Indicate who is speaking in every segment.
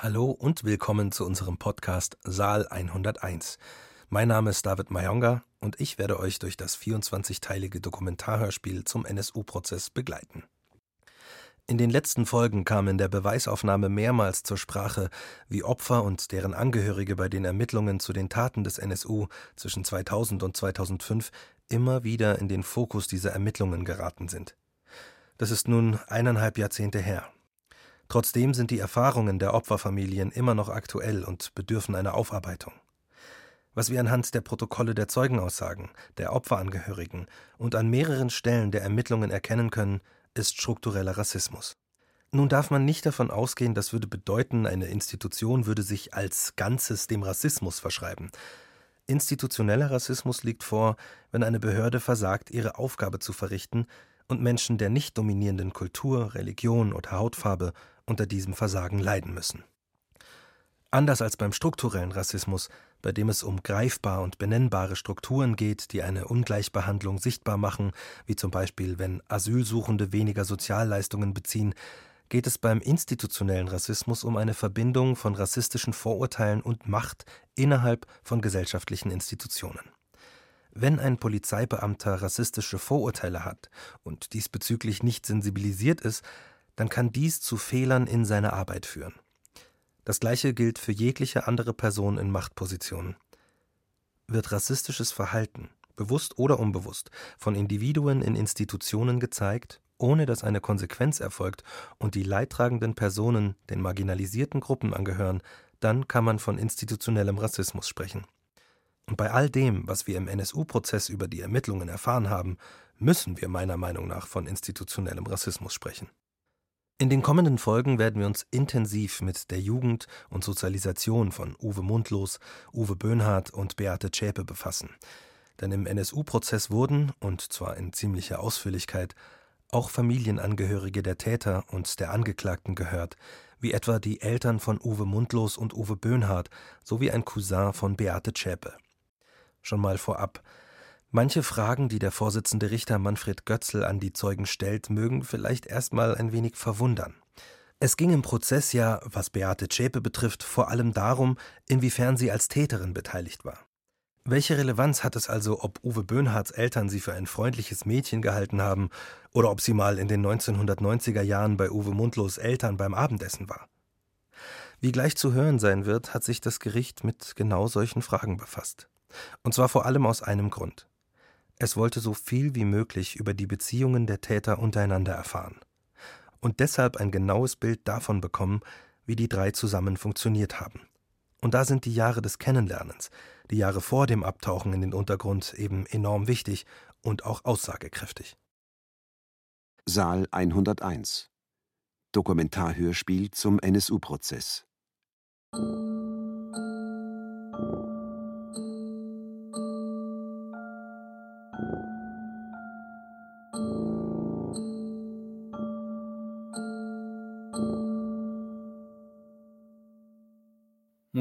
Speaker 1: Hallo und willkommen zu unserem Podcast Saal 101. Mein Name ist David Mayonga und ich werde euch durch das 24-teilige Dokumentarhörspiel zum NSU-Prozess begleiten. In den letzten Folgen kam in der Beweisaufnahme mehrmals zur Sprache, wie Opfer und deren Angehörige bei den Ermittlungen zu den Taten des NSU zwischen 2000 und 2005 immer wieder in den Fokus dieser Ermittlungen geraten sind. Das ist nun eineinhalb Jahrzehnte her. Trotzdem sind die Erfahrungen der Opferfamilien immer noch aktuell und bedürfen einer Aufarbeitung. Was wir anhand der Protokolle der Zeugenaussagen, der Opferangehörigen und an mehreren Stellen der Ermittlungen erkennen können, ist struktureller Rassismus. Nun darf man nicht davon ausgehen, das würde bedeuten, eine Institution würde sich als Ganzes dem Rassismus verschreiben. Institutioneller Rassismus liegt vor, wenn eine Behörde versagt, ihre Aufgabe zu verrichten und Menschen der nicht dominierenden Kultur, Religion oder Hautfarbe unter diesem Versagen leiden müssen. Anders als beim strukturellen Rassismus, bei dem es um greifbar und benennbare Strukturen geht, die eine Ungleichbehandlung sichtbar machen, wie zum Beispiel wenn Asylsuchende weniger Sozialleistungen beziehen, geht es beim institutionellen Rassismus um eine Verbindung von rassistischen Vorurteilen und Macht innerhalb von gesellschaftlichen Institutionen. Wenn ein Polizeibeamter rassistische Vorurteile hat und diesbezüglich nicht sensibilisiert ist, dann kann dies zu Fehlern in seiner Arbeit führen. Das gleiche gilt für jegliche andere Person in Machtpositionen. Wird rassistisches Verhalten, bewusst oder unbewusst, von Individuen in Institutionen gezeigt, ohne dass eine Konsequenz erfolgt und die leidtragenden Personen den marginalisierten Gruppen angehören, dann kann man von institutionellem Rassismus sprechen. Und bei all dem, was wir im NSU-Prozess über die Ermittlungen erfahren haben, müssen wir meiner Meinung nach von institutionellem Rassismus sprechen. In den kommenden Folgen werden wir uns intensiv mit der Jugend und Sozialisation von Uwe Mundlos, Uwe Böhnhardt und Beate Zschäpe befassen. Denn im NSU-Prozess wurden, und zwar in ziemlicher Ausführlichkeit, auch Familienangehörige der Täter und der Angeklagten gehört, wie etwa die Eltern von Uwe Mundlos und Uwe Böhnhardt sowie ein Cousin von Beate Zschäpe. Schon mal vorab, Manche Fragen, die der Vorsitzende Richter Manfred Götzl an die Zeugen stellt, mögen vielleicht erstmal ein wenig verwundern. Es ging im Prozess ja, was Beate Zschäpe betrifft, vor allem darum, inwiefern sie als Täterin beteiligt war. Welche Relevanz hat es also, ob Uwe Böhnhardts Eltern sie für ein freundliches Mädchen gehalten haben oder ob sie mal in den 1990er Jahren bei Uwe Mundlos Eltern beim Abendessen war? Wie gleich zu hören sein wird, hat sich das Gericht mit genau solchen Fragen befasst. Und zwar vor allem aus einem Grund. Es wollte so viel wie möglich über die Beziehungen der Täter untereinander erfahren und deshalb ein genaues Bild davon bekommen, wie die drei zusammen funktioniert haben. Und da sind die Jahre des Kennenlernens, die Jahre vor dem Abtauchen in den Untergrund eben enorm wichtig und auch aussagekräftig.
Speaker 2: Saal 101 Dokumentarhörspiel zum NSU-Prozess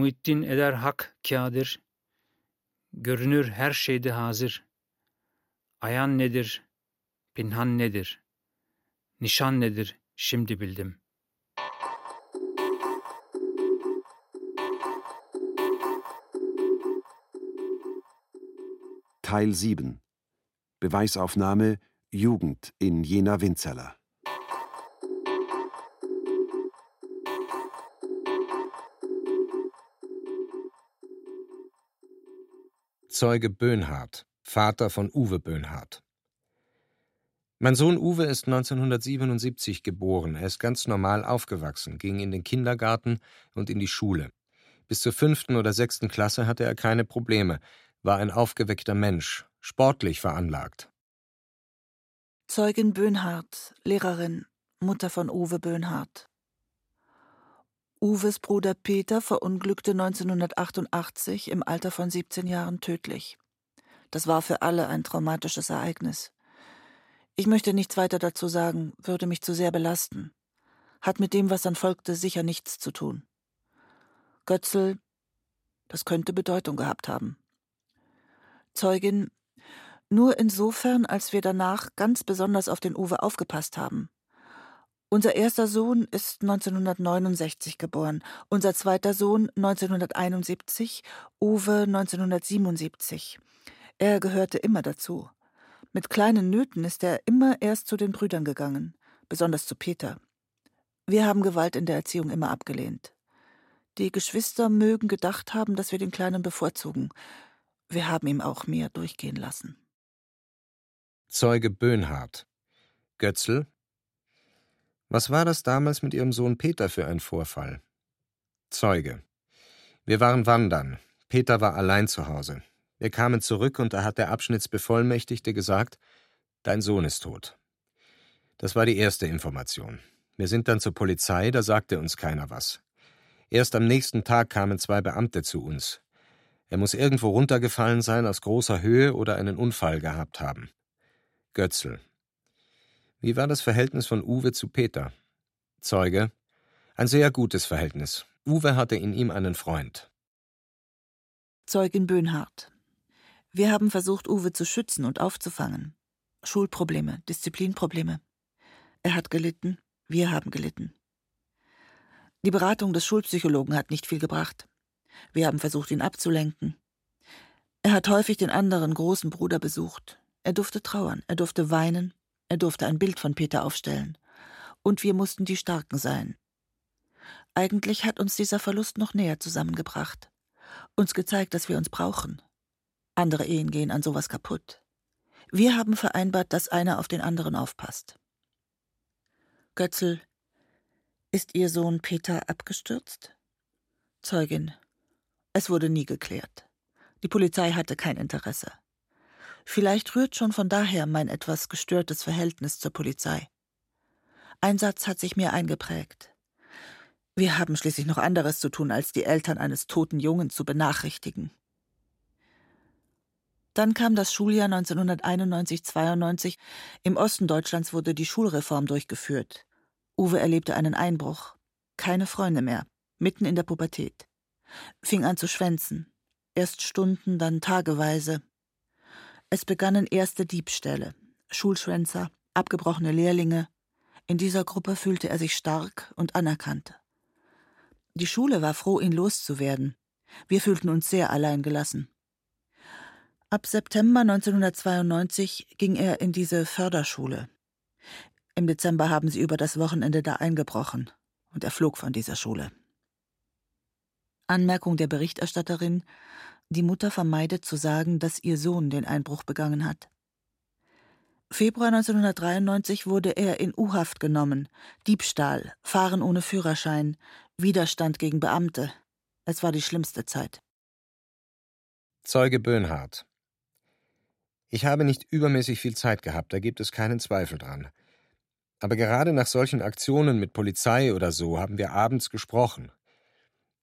Speaker 3: Muhittin eder hak kâdir, görünür her şeyde hazır. Ayan nedir, pinhan nedir, nişan nedir? Şimdi bildim.
Speaker 2: Teil 7 Beweisaufnahme Jugend in Jena Winzeller
Speaker 4: Zeuge Böhnhardt, Vater von Uwe Böhnhardt. Mein Sohn Uwe ist 1977 geboren. Er ist ganz normal aufgewachsen, ging in den Kindergarten und in die Schule. Bis zur fünften oder sechsten Klasse hatte er keine Probleme, war ein aufgeweckter Mensch, sportlich veranlagt.
Speaker 5: Zeugin Böhnhardt, Lehrerin, Mutter von Uwe Böhnhardt. Uwes Bruder Peter verunglückte 1988 im Alter von 17 Jahren tödlich. Das war für alle ein traumatisches Ereignis. Ich möchte nichts weiter dazu sagen, würde mich zu sehr belasten. Hat mit dem, was dann folgte, sicher nichts zu tun. Götzl, das könnte Bedeutung gehabt haben. Zeugin, nur insofern, als wir danach ganz besonders auf den Uwe aufgepasst haben. Unser erster Sohn ist 1969 geboren, unser zweiter Sohn 1971, Uwe 1977. Er gehörte immer dazu. Mit kleinen Nöten ist er immer erst zu den Brüdern gegangen, besonders zu Peter. Wir haben Gewalt in der Erziehung immer abgelehnt. Die Geschwister mögen gedacht haben, dass wir den Kleinen bevorzugen. Wir haben ihm auch mehr durchgehen lassen.
Speaker 4: Zeuge Böhnhardt. Götzl. Was war das damals mit Ihrem Sohn Peter für ein Vorfall? Zeuge. Wir waren wandern. Peter war allein zu Hause. Wir kamen zurück und da hat der Abschnittsbevollmächtigte gesagt, dein Sohn ist tot. Das war die erste Information. Wir sind dann zur Polizei, da sagte uns keiner was. Erst am nächsten Tag kamen zwei Beamte zu uns. Er muss irgendwo runtergefallen sein aus großer Höhe oder einen Unfall gehabt haben. Götzl. Wie war das Verhältnis von Uwe zu Peter? Zeuge. Ein sehr gutes Verhältnis. Uwe hatte in ihm einen Freund.
Speaker 5: Zeugin Böhnhardt. Wir haben versucht, Uwe zu schützen und aufzufangen. Schulprobleme, Disziplinprobleme. Er hat gelitten, wir haben gelitten. Die Beratung des Schulpsychologen hat nicht viel gebracht. Wir haben versucht, ihn abzulenken. Er hat häufig den anderen großen Bruder besucht. Er durfte trauern, er durfte weinen, er durfte ein Bild von Peter aufstellen. Und wir mussten die Starken sein. Eigentlich hat uns dieser Verlust noch näher zusammengebracht. Uns gezeigt, dass wir uns brauchen. Andere Ehen gehen an sowas kaputt. Wir haben vereinbart, dass einer auf den anderen aufpasst. Götzl, ist Ihr Sohn Peter abgestürzt? Zeugin, es wurde nie geklärt. Die Polizei hatte kein Interesse. Vielleicht rührt schon von daher mein etwas gestörtes Verhältnis zur Polizei. Ein Satz hat sich mir eingeprägt. Wir haben schließlich noch anderes zu tun, als die Eltern eines toten Jungen zu benachrichtigen. Dann kam das Schuljahr 1991-92. Im Osten Deutschlands wurde die Schulreform durchgeführt. Uwe erlebte einen Einbruch. Keine Freunde mehr. Mitten in der Pubertät. Fing an zu schwänzen. Erst Stunden, dann tageweise. Es begannen erste Diebstähle. Schulschwänzer, abgebrochene Lehrlinge. In dieser Gruppe fühlte er sich stark und anerkannt. Die Schule war froh, ihn loszuwerden. Wir fühlten uns sehr allein gelassen. Ab September 1992 ging er in diese Förderschule. Im Dezember haben sie über das Wochenende da eingebrochen und er flog von dieser Schule. Anmerkung der Berichterstatterin: Die Mutter vermeidet zu sagen, dass ihr Sohn den Einbruch begangen hat. Februar 1993 wurde er in U-Haft genommen. Diebstahl, Fahren ohne Führerschein, Widerstand gegen Beamte. Es war die schlimmste Zeit.
Speaker 4: Zeuge Böhnhardt. Ich habe nicht übermäßig viel Zeit gehabt, da gibt es keinen Zweifel dran. Aber gerade nach solchen Aktionen mit Polizei oder so haben wir abends gesprochen.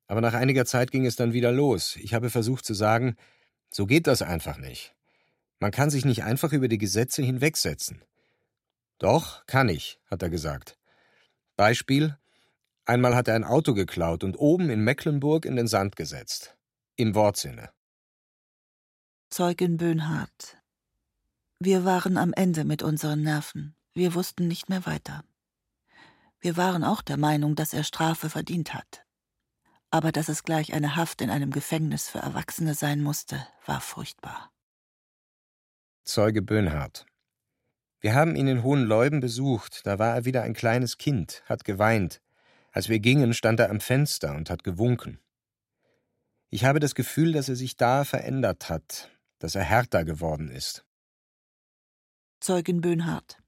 Speaker 4: Aber nach einiger Zeit ging es dann wieder los. Ich habe versucht zu sagen, so geht das einfach nicht. Man kann sich nicht einfach über die Gesetze hinwegsetzen. Doch, kann ich, hat er gesagt. Beispiel: Einmal hat er ein Auto geklaut und oben in Mecklenburg in den Sand gesetzt. Im Wortsinne.
Speaker 5: Zeugin Böhnhardt. Wir waren am Ende mit unseren Nerven. Wir wussten nicht mehr weiter. Wir waren auch der Meinung, dass er Strafe verdient hat. Aber dass es gleich eine Haft in einem Gefängnis für Erwachsene sein musste, war furchtbar.
Speaker 4: Zeuge Böhnhardt. Wir haben ihn in Hohenleuben besucht, da war er wieder ein kleines Kind, hat geweint. Als wir gingen, stand er am Fenster und hat gewunken. Ich habe das Gefühl, dass er sich da verändert hat, dass er härter geworden ist.
Speaker 5: Zeugin Böhnhardt.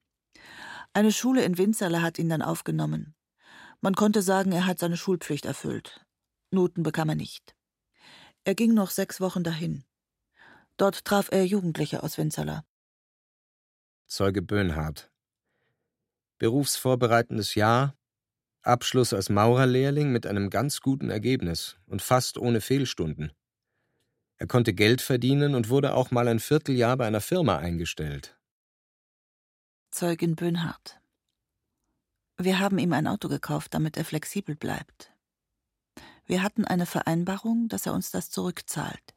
Speaker 5: Eine Schule in Winzerle hat ihn dann aufgenommen. Man konnte sagen, er hat seine Schulpflicht erfüllt. Noten bekam er nicht. Er ging noch sechs Wochen dahin. Dort traf er Jugendliche aus Winzerle.
Speaker 4: Zeuge Böhnhardt. Berufsvorbereitendes Jahr, Abschluss als Maurerlehrling mit einem ganz guten Ergebnis und fast ohne Fehlstunden. Er konnte Geld verdienen und wurde auch mal ein Vierteljahr bei einer Firma eingestellt.
Speaker 5: Zeugin Böhnhardt. Wir haben ihm ein Auto gekauft, damit er flexibel bleibt. Wir hatten eine Vereinbarung, dass er uns das zurückzahlt.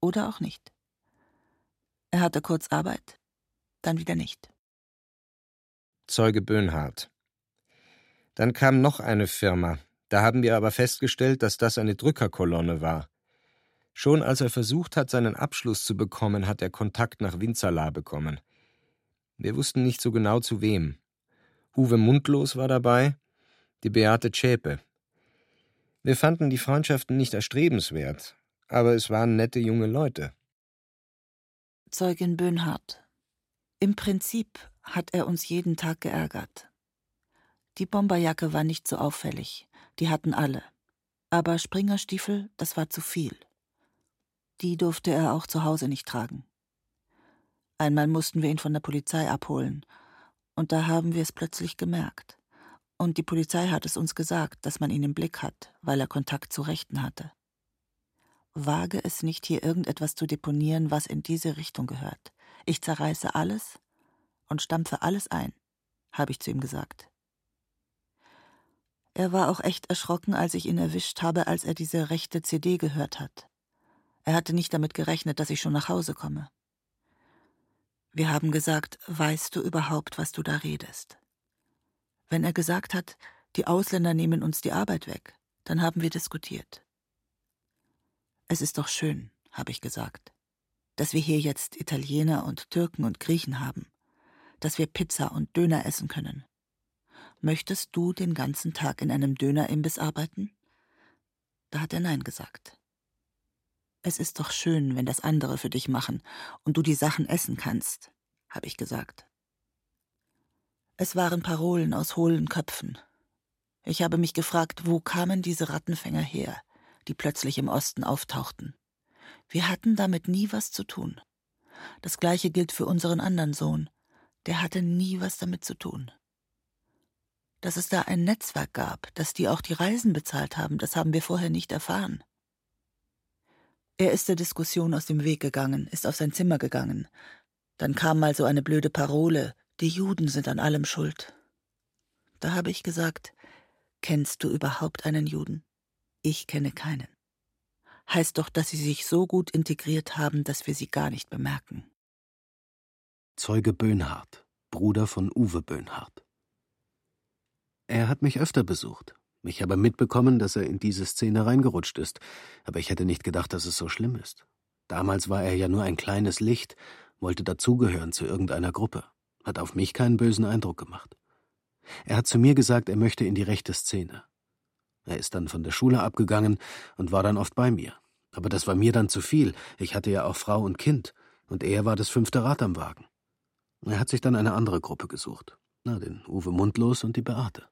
Speaker 5: Oder auch nicht. Er hatte kurz Arbeit, dann wieder nicht.
Speaker 4: Zeuge Böhnhardt. Dann kam noch eine Firma. Da haben wir aber festgestellt, dass das eine Drückerkolonne war. Schon als er versucht hat, seinen Abschluss zu bekommen, hat er Kontakt nach Winzerla bekommen. Wir wussten nicht so genau zu wem. Uwe Mundlos war dabei, die Beate Zschäpe. Wir fanden die Freundschaften nicht erstrebenswert, aber es waren nette junge Leute.
Speaker 5: Zeugin Böhnhardt. Im Prinzip hat er uns jeden Tag geärgert. Die Bomberjacke war nicht so auffällig, die hatten alle. Aber Springerstiefel, das war zu viel. Die durfte er auch zu Hause nicht tragen. Einmal mussten wir ihn von der Polizei abholen, und da haben wir es plötzlich gemerkt. Und die Polizei hat es uns gesagt, dass man ihn im Blick hat, weil er Kontakt zu Rechten hatte. Wage es nicht, hier irgendetwas zu deponieren, was in diese Richtung gehört. Ich zerreiße alles und stampfe alles ein, habe ich zu ihm gesagt. Er war auch echt erschrocken, als ich ihn erwischt habe, als er diese rechte CD gehört hat. Er hatte nicht damit gerechnet, dass ich schon nach Hause komme. Wir haben gesagt, weißt du überhaupt, was du da redest? Wenn er gesagt hat, die Ausländer nehmen uns die Arbeit weg, dann haben wir diskutiert. Es ist doch schön, habe ich gesagt, dass wir hier jetzt Italiener und Türken und Griechen haben, dass wir Pizza und Döner essen können. Möchtest du den ganzen Tag in einem Dönerimbiss arbeiten? Da hat er Nein gesagt. Es ist doch schön, wenn das andere für dich machen und du die Sachen essen kannst, habe ich gesagt. Es waren Parolen aus hohlen Köpfen. Ich habe mich gefragt, wo kamen diese Rattenfänger her, die plötzlich im Osten auftauchten. Wir hatten damit nie was zu tun. Das gleiche gilt für unseren anderen Sohn. Der hatte nie was damit zu tun. Dass es da ein Netzwerk gab, dass die auch die Reisen bezahlt haben, das haben wir vorher nicht erfahren. Er ist der Diskussion aus dem Weg gegangen, ist auf sein Zimmer gegangen. Dann kam mal so eine blöde Parole, die Juden sind an allem schuld. Da habe ich gesagt, kennst du überhaupt einen Juden? Ich kenne keinen. Heißt doch, dass sie sich so gut integriert haben, dass wir sie gar nicht bemerken.
Speaker 2: Zeuge Böhnhardt, Bruder von Uwe Böhnhardt. Er hat mich öfter besucht. Ich habe mitbekommen, dass er in diese Szene reingerutscht ist, aber ich hätte nicht gedacht, dass es so schlimm ist. Damals war er ja nur ein kleines Licht, wollte dazugehören zu irgendeiner Gruppe, hat auf mich keinen bösen Eindruck gemacht. Er hat zu mir gesagt, er möchte in die rechte Szene. Er ist dann von der Schule abgegangen und war dann oft bei mir. Aber das war mir dann zu viel. Ich hatte ja auch Frau und Kind, und er war das fünfte Rad am Wagen. Er hat sich dann eine andere Gruppe gesucht. Na, den Uwe Mundlos und die Beate.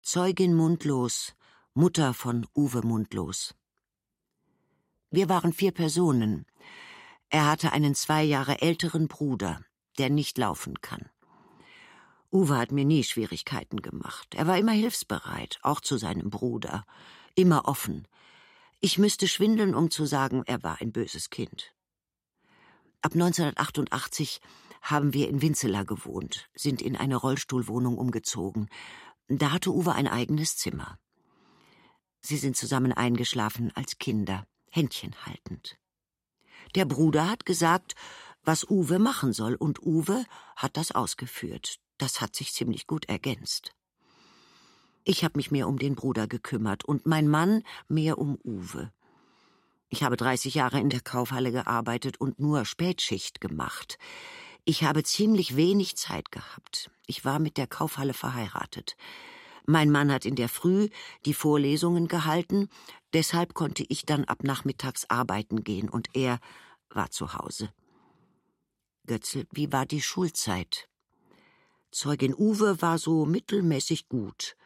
Speaker 6: Zeugin Mundlos, Mutter von Uwe Mundlos. Wir waren vier Personen. Er hatte einen zwei Jahre älteren Bruder, der nicht laufen kann. Uwe hat mir nie Schwierigkeiten gemacht. Er war immer hilfsbereit, auch zu seinem Bruder, immer offen. Ich müsste schwindeln, um zu sagen, er war ein böses Kind. Ab 1988 haben wir in Winzela gewohnt, sind in eine Rollstuhlwohnung umgezogen da hatte Uwe ein eigenes Zimmer. Sie sind zusammen eingeschlafen als Kinder, Händchen haltend. Der Bruder hat gesagt, was Uwe machen soll, und Uwe hat das ausgeführt. Das hat sich ziemlich gut ergänzt. Ich habe mich mehr um den Bruder gekümmert und mein Mann mehr um Uwe. Ich habe 30 Jahre in der Kaufhalle gearbeitet und nur Spätschicht gemacht. Ich habe ziemlich wenig Zeit gehabt. Ich war mit der Kaufhalle verheiratet. Mein Mann hat in der Früh die Vorlesungen gehalten, deshalb konnte ich dann ab nachmittags arbeiten gehen und er war zu Hause. Götzel, wie war die Schulzeit? Zeugin Uwe war so mittelmäßig gut,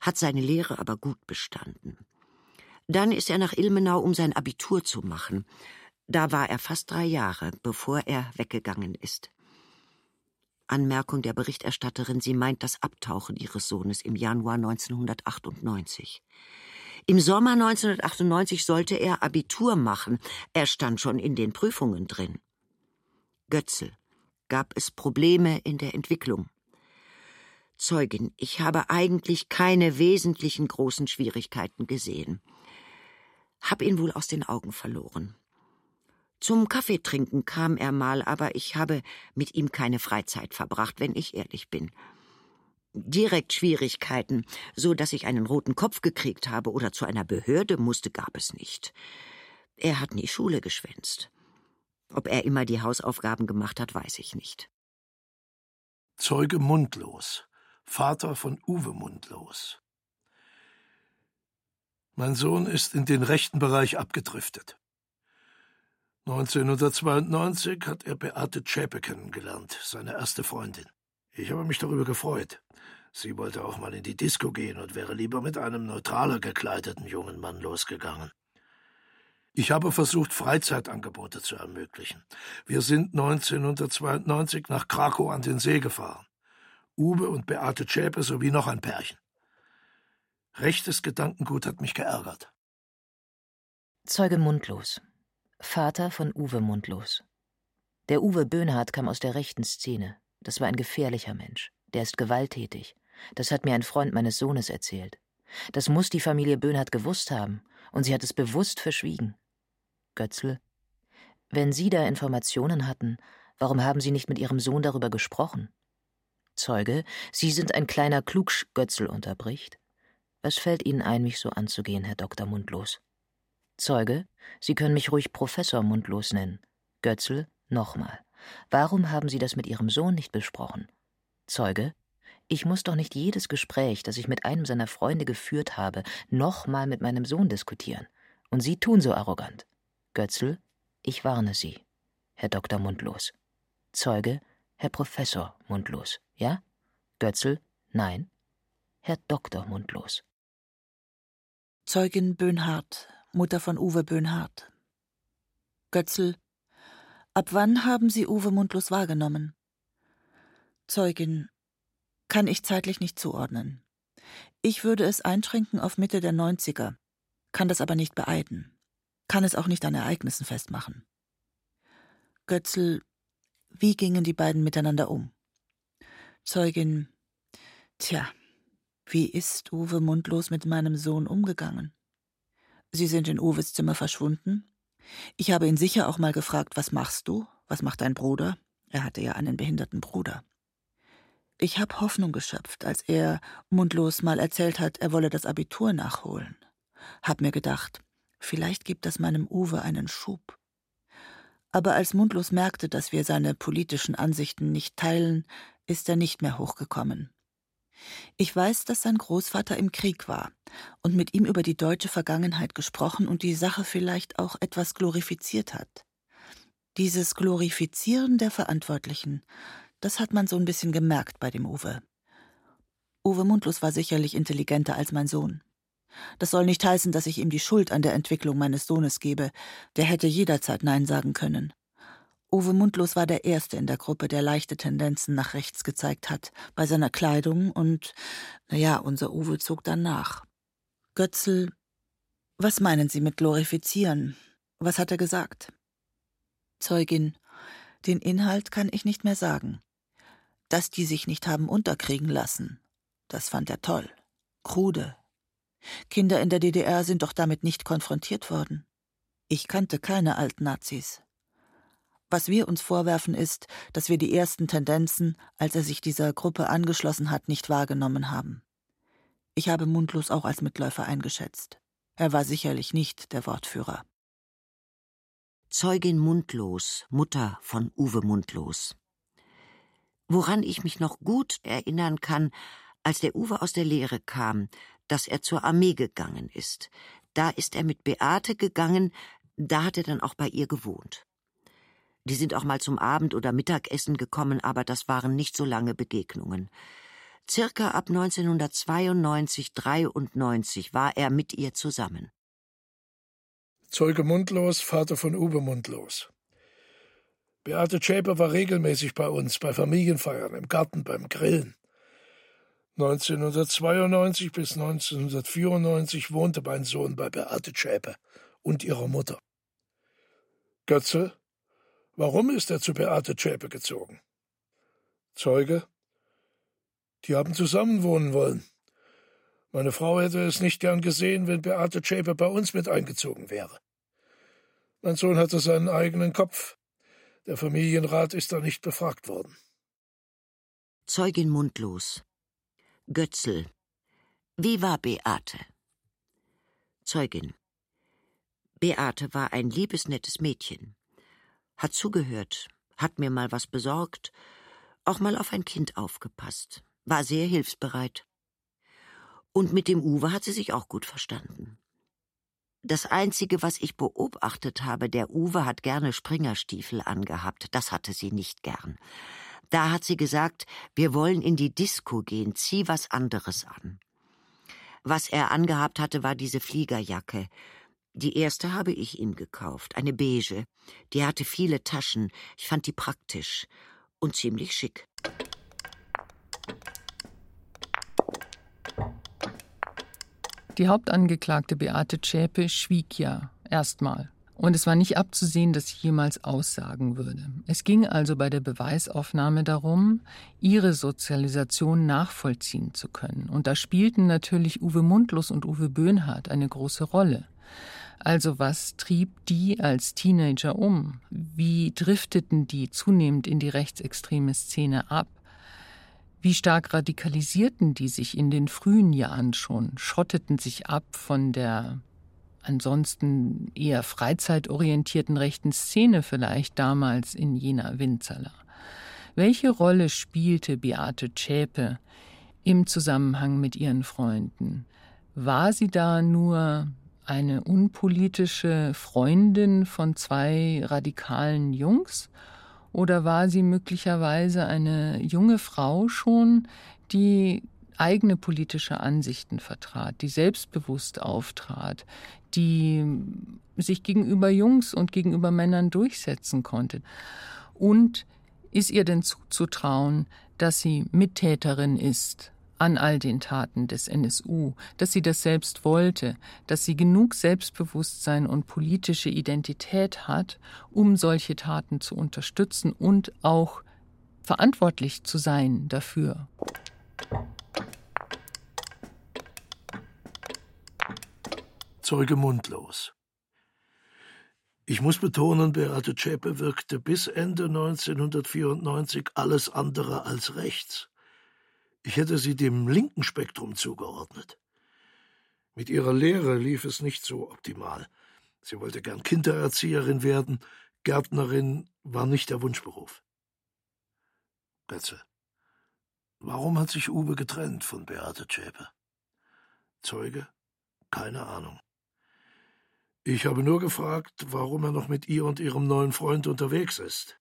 Speaker 6: hat seine Lehre aber gut bestanden. Dann ist er nach Ilmenau, um sein Abitur zu machen. Da war er fast drei Jahre, bevor er weggegangen ist. Anmerkung der Berichterstatterin, sie meint das Abtauchen ihres Sohnes im Januar 1998. Im Sommer 1998 sollte er Abitur machen, er stand schon in den Prüfungen drin. Götzel. Gab es Probleme in der Entwicklung? Zeugin, ich habe eigentlich keine wesentlichen großen Schwierigkeiten gesehen. Hab ihn wohl aus den Augen verloren. Zum Kaffeetrinken kam er mal, aber ich habe mit ihm keine Freizeit verbracht, wenn ich ehrlich bin. Direkt Schwierigkeiten, so dass ich einen roten Kopf gekriegt habe oder zu einer Behörde musste, gab es nicht. Er hat nie Schule geschwänzt. Ob er immer die Hausaufgaben gemacht hat, weiß ich nicht.
Speaker 7: Zeuge Mundlos, Vater von Uwe Mundlos. Mein Sohn ist in den rechten Bereich abgedriftet. 1992 hat er Beate Zschäpe kennengelernt, seine erste Freundin. Ich habe mich darüber gefreut. Sie wollte auch mal in die Disco gehen und wäre lieber mit einem neutraler gekleideten jungen Mann losgegangen. Ich habe versucht, Freizeitangebote zu ermöglichen. Wir sind 1992 nach Krakau an den See gefahren. Uwe und Beate Zschäpe sowie noch ein Pärchen. Rechtes Gedankengut hat mich geärgert.
Speaker 8: Zeuge Mundlos. Vater von Uwe Mundlos. Der Uwe Böhnhardt kam aus der rechten Szene. Das war ein gefährlicher Mensch. Der ist gewalttätig. Das hat mir ein Freund meines Sohnes erzählt. Das muss die Familie Böhnhardt gewusst haben, und sie hat es bewusst verschwiegen. Götzl, wenn Sie da Informationen hatten, warum haben Sie nicht mit Ihrem Sohn darüber gesprochen? Zeuge, Sie sind ein kleiner Klugsch, Götzl unterbricht. Was fällt Ihnen ein, mich so anzugehen, Herr Dr. Mundlos? Zeuge, Sie können mich ruhig Professor Mundlos nennen. Götzl, nochmal. Warum haben Sie das mit Ihrem Sohn nicht besprochen? Zeuge, ich muss doch nicht jedes Gespräch, das ich mit einem seiner Freunde geführt habe, nochmal mit meinem Sohn diskutieren. Und Sie tun so arrogant. Götzl, ich warne Sie. Herr Dr. Mundlos. Zeuge, Herr Professor Mundlos. Ja? Götzl, nein. Herr Dr. Mundlos.
Speaker 5: Zeugin Böhnhardt, Mutter von Uwe Böhnhardt. Götzl, ab wann haben Sie Uwe Mundlos wahrgenommen? Zeugin, kann ich zeitlich nicht zuordnen. Ich würde es einschränken auf Mitte der 90er, kann das aber nicht beeiden, kann es auch nicht an Ereignissen festmachen. Götzl, wie gingen die beiden miteinander um? Zeugin, tja, wie ist Uwe mundlos mit meinem Sohn umgegangen? Sie sind in Uwes Zimmer verschwunden? Ich habe ihn sicher auch mal gefragt, was machst du? Was macht dein Bruder? Er hatte ja einen behinderten Bruder. Ich habe Hoffnung geschöpft, als er mundlos mal erzählt hat, er wolle das Abitur nachholen. Hab mir gedacht, vielleicht gibt das meinem Uwe einen Schub. Aber als Mundlos merkte, dass wir seine politischen Ansichten nicht teilen, ist er nicht mehr hochgekommen. Ich weiß, dass sein Großvater im Krieg war und mit ihm über die deutsche Vergangenheit gesprochen und die Sache vielleicht auch etwas glorifiziert hat. Dieses Glorifizieren der Verantwortlichen, das hat man so ein bisschen gemerkt bei dem Uwe. Uwe Mundlos war sicherlich intelligenter als mein Sohn. Das soll nicht heißen, dass ich ihm die Schuld an der Entwicklung meines Sohnes gebe. Der hätte jederzeit Nein sagen können. Uwe Mundlos war der Erste in der Gruppe, der leichte Tendenzen nach rechts gezeigt hat, bei seiner Kleidung und, naja, unser Uwe zog dann nach. Götzl, was meinen Sie mit glorifizieren? Was hat er gesagt? Zeugin, den Inhalt kann ich nicht mehr sagen dass die sich nicht haben unterkriegen lassen. Das fand er toll. Krude. Kinder in der DDR sind doch damit nicht konfrontiert worden. Ich kannte keine Altnazis. Was wir uns vorwerfen ist, dass wir die ersten Tendenzen, als er sich dieser Gruppe angeschlossen hat, nicht wahrgenommen haben. Ich habe Mundlos auch als Mitläufer eingeschätzt. Er war sicherlich nicht der Wortführer.
Speaker 6: Zeugin Mundlos, Mutter von Uwe Mundlos. Woran ich mich noch gut erinnern kann, als der Uwe aus der Lehre kam, dass er zur Armee gegangen ist. Da ist er mit Beate gegangen, da hat er dann auch bei ihr gewohnt. Die sind auch mal zum Abend- oder Mittagessen gekommen, aber das waren nicht so lange Begegnungen. Circa ab 1992, 93 war er mit ihr zusammen.
Speaker 7: Zeuge Mundlos, Vater von Uwe Mundlos. Beate Schäper war regelmäßig bei uns, bei Familienfeiern, im Garten, beim Grillen. 1992 bis 1994 wohnte mein Sohn bei Beate Schäper und ihrer Mutter. Götze, warum ist er zu Beate Schäper gezogen? Zeuge, die haben zusammen wohnen wollen. Meine Frau hätte es nicht gern gesehen, wenn Beate Schäper bei uns mit eingezogen wäre. Mein Sohn hatte seinen eigenen Kopf. Der Familienrat ist da nicht befragt worden.
Speaker 6: Zeugin mundlos. Götzl. Wie war Beate? Zeugin. Beate war ein liebes, nettes Mädchen. Hat zugehört, hat mir mal was besorgt, auch mal auf ein Kind aufgepasst, war sehr hilfsbereit. Und mit dem Uwe hat sie sich auch gut verstanden. Das Einzige, was ich beobachtet habe, der Uwe hat gerne Springerstiefel angehabt, das hatte sie nicht gern. Da hat sie gesagt, wir wollen in die Disco gehen, zieh was anderes an. Was er angehabt hatte, war diese Fliegerjacke. Die erste habe ich ihm gekauft, eine beige. Die hatte viele Taschen, ich fand die praktisch und ziemlich schick.
Speaker 9: Die Hauptangeklagte Beate Zschäpe schwieg ja erstmal. Und es war nicht abzusehen, dass sie jemals aussagen würde. Es ging also bei der Beweisaufnahme darum, ihre Sozialisation nachvollziehen zu können. Und da spielten natürlich Uwe Mundlos und Uwe Böhnhardt eine große Rolle. Also was trieb die als Teenager um? Wie drifteten die zunehmend in die rechtsextreme Szene ab? Wie stark radikalisierten die sich in den frühen Jahren schon, schotteten sich ab von der ansonsten eher freizeitorientierten rechten Szene vielleicht damals in Jena Winzerla. Welche Rolle spielte Beate Zschäpe im Zusammenhang mit ihren Freunden? War sie da nur eine unpolitische Freundin von zwei radikalen Jungs? Oder war sie möglicherweise eine junge Frau schon, die eigene politische Ansichten vertrat, die selbstbewusst auftrat, die sich gegenüber Jungs und gegenüber Männern durchsetzen konnte? Und ist ihr denn zuzutrauen, dass sie Mittäterin ist an all den Taten des NSU, dass sie das selbst wollte, dass sie genug Selbstbewusstsein und politische Identität hat, um solche Taten zu unterstützen und auch verantwortlich zu sein dafür.
Speaker 7: Zeuge mundlos. Ich muss betonen, Beate Zschäpe wirkte bis Ende 1994 alles andere als rechts. Ich hätte sie dem linken Spektrum zugeordnet. Mit ihrer Lehre lief es nicht so optimal. Sie wollte gern Kindererzieherin werden, Gärtnerin war nicht der Wunschberuf. Betze. Warum hat sich Uwe getrennt von Beate Zschäpe? Zeuge? Keine Ahnung. Ich habe nur gefragt, warum er noch mit ihr und ihrem neuen Freund unterwegs ist.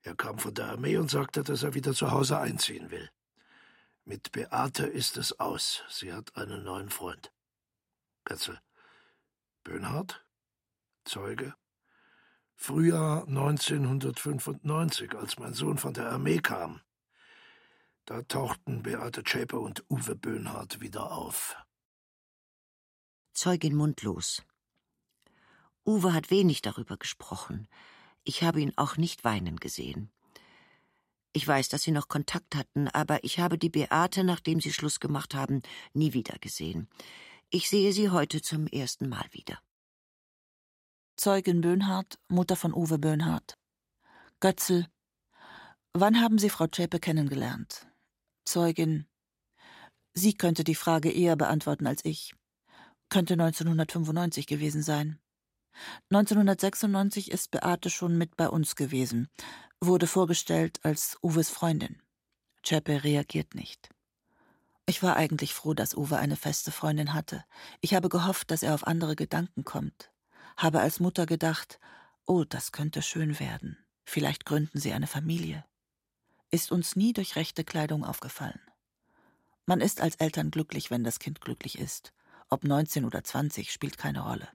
Speaker 7: Er kam von der Armee und sagte, dass er wieder zu Hause einziehen will. Mit Beate ist es aus. Sie hat einen neuen Freund. Betzel. Böhnhardt? Zeuge. Frühjahr 1995, als mein Sohn von der Armee kam. Da tauchten Beate Zschäpe und Uwe Böhnhardt wieder auf.
Speaker 6: Zeugin mundlos. Uwe hat wenig darüber gesprochen. Ich habe ihn auch nicht weinen gesehen. Ich weiß, dass sie noch Kontakt hatten, aber ich habe die Beate, nachdem sie Schluss gemacht haben, nie wieder gesehen. Ich sehe sie heute zum ersten Mal wieder.
Speaker 5: Zeugin Böhnhardt, Mutter von Uwe Böhnhardt. Götzl. Wann haben Sie Frau Zschäpe kennengelernt? Zeugin. Sie könnte die Frage eher beantworten als ich. Könnte 1995 gewesen sein. 1996 ist Beate schon mit bei uns gewesen, wurde vorgestellt als Uwes Freundin. Chepe reagiert nicht. Ich war eigentlich froh, dass Uwe eine feste Freundin hatte. Ich habe gehofft, dass er auf andere Gedanken kommt. Habe als Mutter gedacht, oh, das könnte schön werden. Vielleicht gründen sie eine Familie. Ist uns nie durch rechte Kleidung aufgefallen. Man ist als Eltern glücklich, wenn das Kind glücklich ist. Ob 19 oder 20 spielt keine Rolle.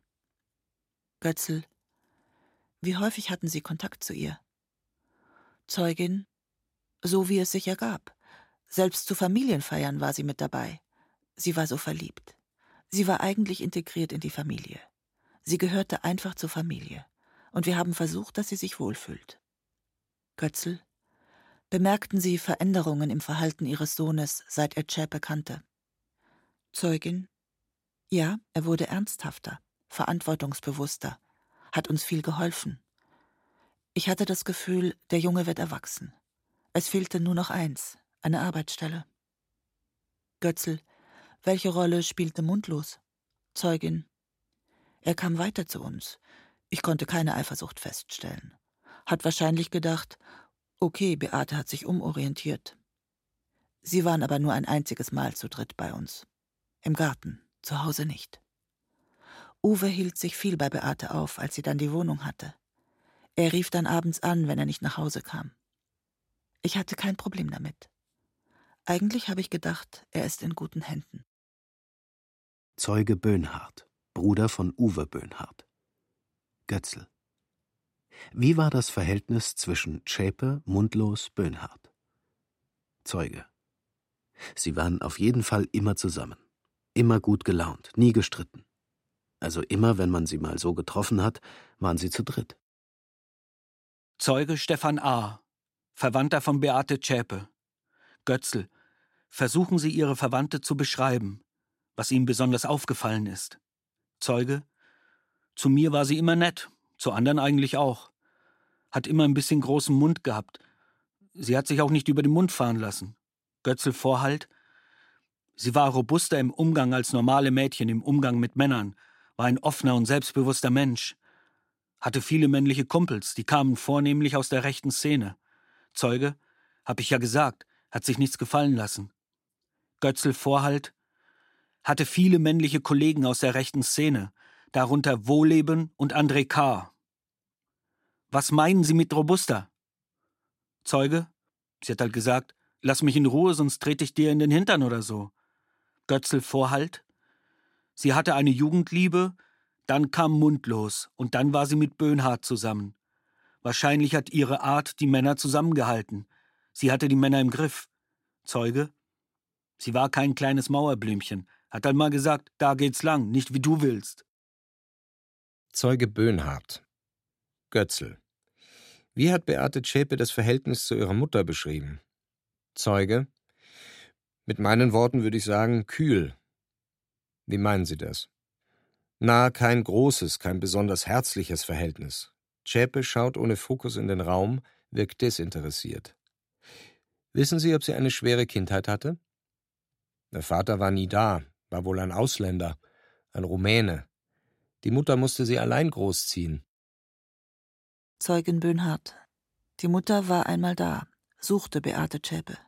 Speaker 5: Götzl. Wie häufig hatten Sie Kontakt zu ihr? Zeugin. So wie es sich ergab. Selbst zu Familienfeiern war sie mit dabei. Sie war so verliebt. Sie war eigentlich integriert in die Familie. Sie gehörte einfach zur Familie. Und wir haben versucht, dass sie sich wohlfühlt. Götzl. Bemerkten Sie Veränderungen im Verhalten Ihres Sohnes, seit er Chäpe kannte? Zeugin. Ja, er wurde ernsthafter, verantwortungsbewusster, hat uns viel geholfen. Ich hatte das Gefühl, der Junge wird erwachsen. Es fehlte nur noch eins, eine Arbeitsstelle. Götzl. Welche Rolle spielte Mundlos? Zeugin. Er kam weiter zu uns. Ich konnte keine Eifersucht feststellen. Hat wahrscheinlich gedacht, okay, Beate hat sich umorientiert. Sie waren aber nur ein einziges Mal zu dritt bei uns. Im Garten, zu Hause nicht. Uwe hielt sich viel bei Beate auf, als sie dann die Wohnung hatte. Er rief dann abends an, wenn er nicht nach Hause kam. Ich hatte kein Problem damit. Eigentlich habe ich gedacht, er ist in guten Händen.
Speaker 2: Zeuge Böhnhardt, Bruder von Uwe Böhnhardt. Götzl. Wie war das Verhältnis zwischen Zschäpe, Mundlos, Böhnhardt? Zeuge. Sie waren auf jeden Fall immer zusammen. Immer gut gelaunt, nie gestritten. Also immer, wenn man sie mal so getroffen hat, waren sie zu dritt.
Speaker 10: Zeuge Stefan A., Verwandter von Beate Zschäpe. Götzl, versuchen Sie Ihre Verwandte zu beschreiben, was Ihnen besonders aufgefallen ist. Zeuge, zu mir war sie immer nett, zu anderen eigentlich auch. Hat immer ein bisschen großen Mund gehabt. Sie hat sich auch nicht über den Mund fahren lassen. Götzl Vorhalt, sie war robuster im Umgang als normale Mädchen im Umgang mit Männern, war ein offener und selbstbewusster Mensch, hatte viele männliche Kumpels, die kamen vornehmlich aus der rechten Szene. Zeuge, hab ich ja gesagt, hat sich nichts gefallen lassen. Götzl Vorhalt hatte viele männliche Kollegen aus der rechten Szene, darunter Wohleben und André K. Was meinen Sie mit robuster? Zeuge, sie hat halt gesagt, lass mich in Ruhe, sonst trete ich dir in den Hintern oder so. Götzl Vorhalt, sie hatte eine Jugendliebe, dann kam Mundlos und dann war sie mit Böhnhardt zusammen. Wahrscheinlich hat ihre Art die Männer zusammengehalten. Sie hatte die Männer im Griff. Zeuge? Sie war kein kleines Mauerblümchen, hat dann mal gesagt, da geht's lang, nicht wie du willst.
Speaker 4: Zeuge Böhnhardt. Götzl. Wie hat Beate Zschäpe das Verhältnis zu ihrer Mutter beschrieben? Zeuge. Mit meinen Worten würde ich sagen, kühl. Wie meinen Sie das? Na, kein großes, kein besonders herzliches Verhältnis. Zschäpe schaut ohne Fokus in den Raum, wirkt desinteressiert. Wissen Sie, ob sie eine schwere Kindheit hatte? Der Vater war nie da, war wohl ein Ausländer, ein Rumäne. Die Mutter musste sie allein großziehen.
Speaker 5: Zeugin Böhnhardt. Die Mutter war einmal da, suchte Beate Zschäpe.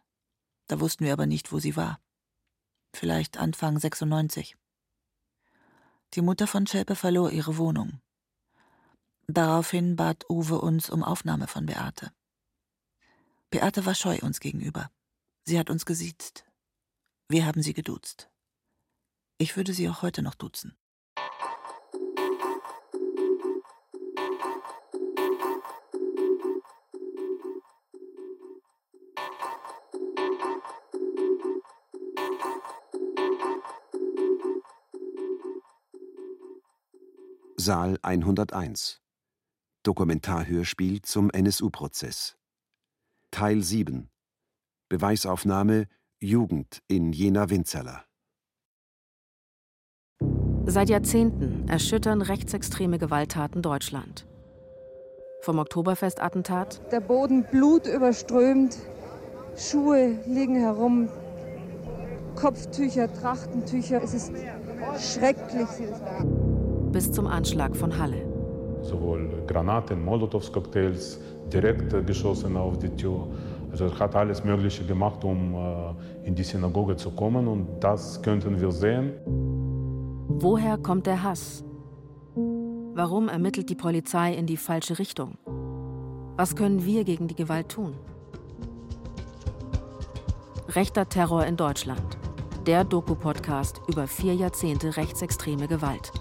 Speaker 5: Da wussten wir aber nicht, wo sie war. Vielleicht Anfang 96. Die Mutter von Schäpe verlor ihre Wohnung. Daraufhin bat Uwe uns um Aufnahme von Beate. Beate war scheu uns gegenüber. Sie hat uns gesiezt. Wir haben sie geduzt. Ich würde sie auch heute noch duzen.
Speaker 11: Saal 101 Dokumentarhörspiel zum NSU-Prozess Teil 7 Beweisaufnahme Jugend in Jena-Winzerla
Speaker 12: Seit Jahrzehnten erschüttern rechtsextreme Gewalttaten Deutschland. Vom Oktoberfestattentat.
Speaker 13: Der Boden blutüberströmt, Schuhe liegen herum, Kopftücher, Trachtentücher. Es ist schrecklich,
Speaker 12: bis zum Anschlag von Halle.
Speaker 14: Sowohl Granaten, Molotows-Cocktails, direkt geschossen auf die Tür. Also er hat alles Mögliche gemacht, um äh, in die Synagoge zu kommen und das könnten wir sehen.
Speaker 12: Woher kommt der Hass? Warum ermittelt die Polizei in die falsche Richtung? Was können wir gegen die Gewalt tun? Rechter Terror in Deutschland. Der Doku-Podcast über vier Jahrzehnte rechtsextreme Gewalt.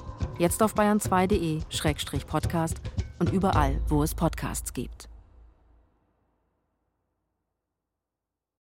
Speaker 12: Jetzt auf bayern2.de-podcast und überall, wo es Podcasts gibt.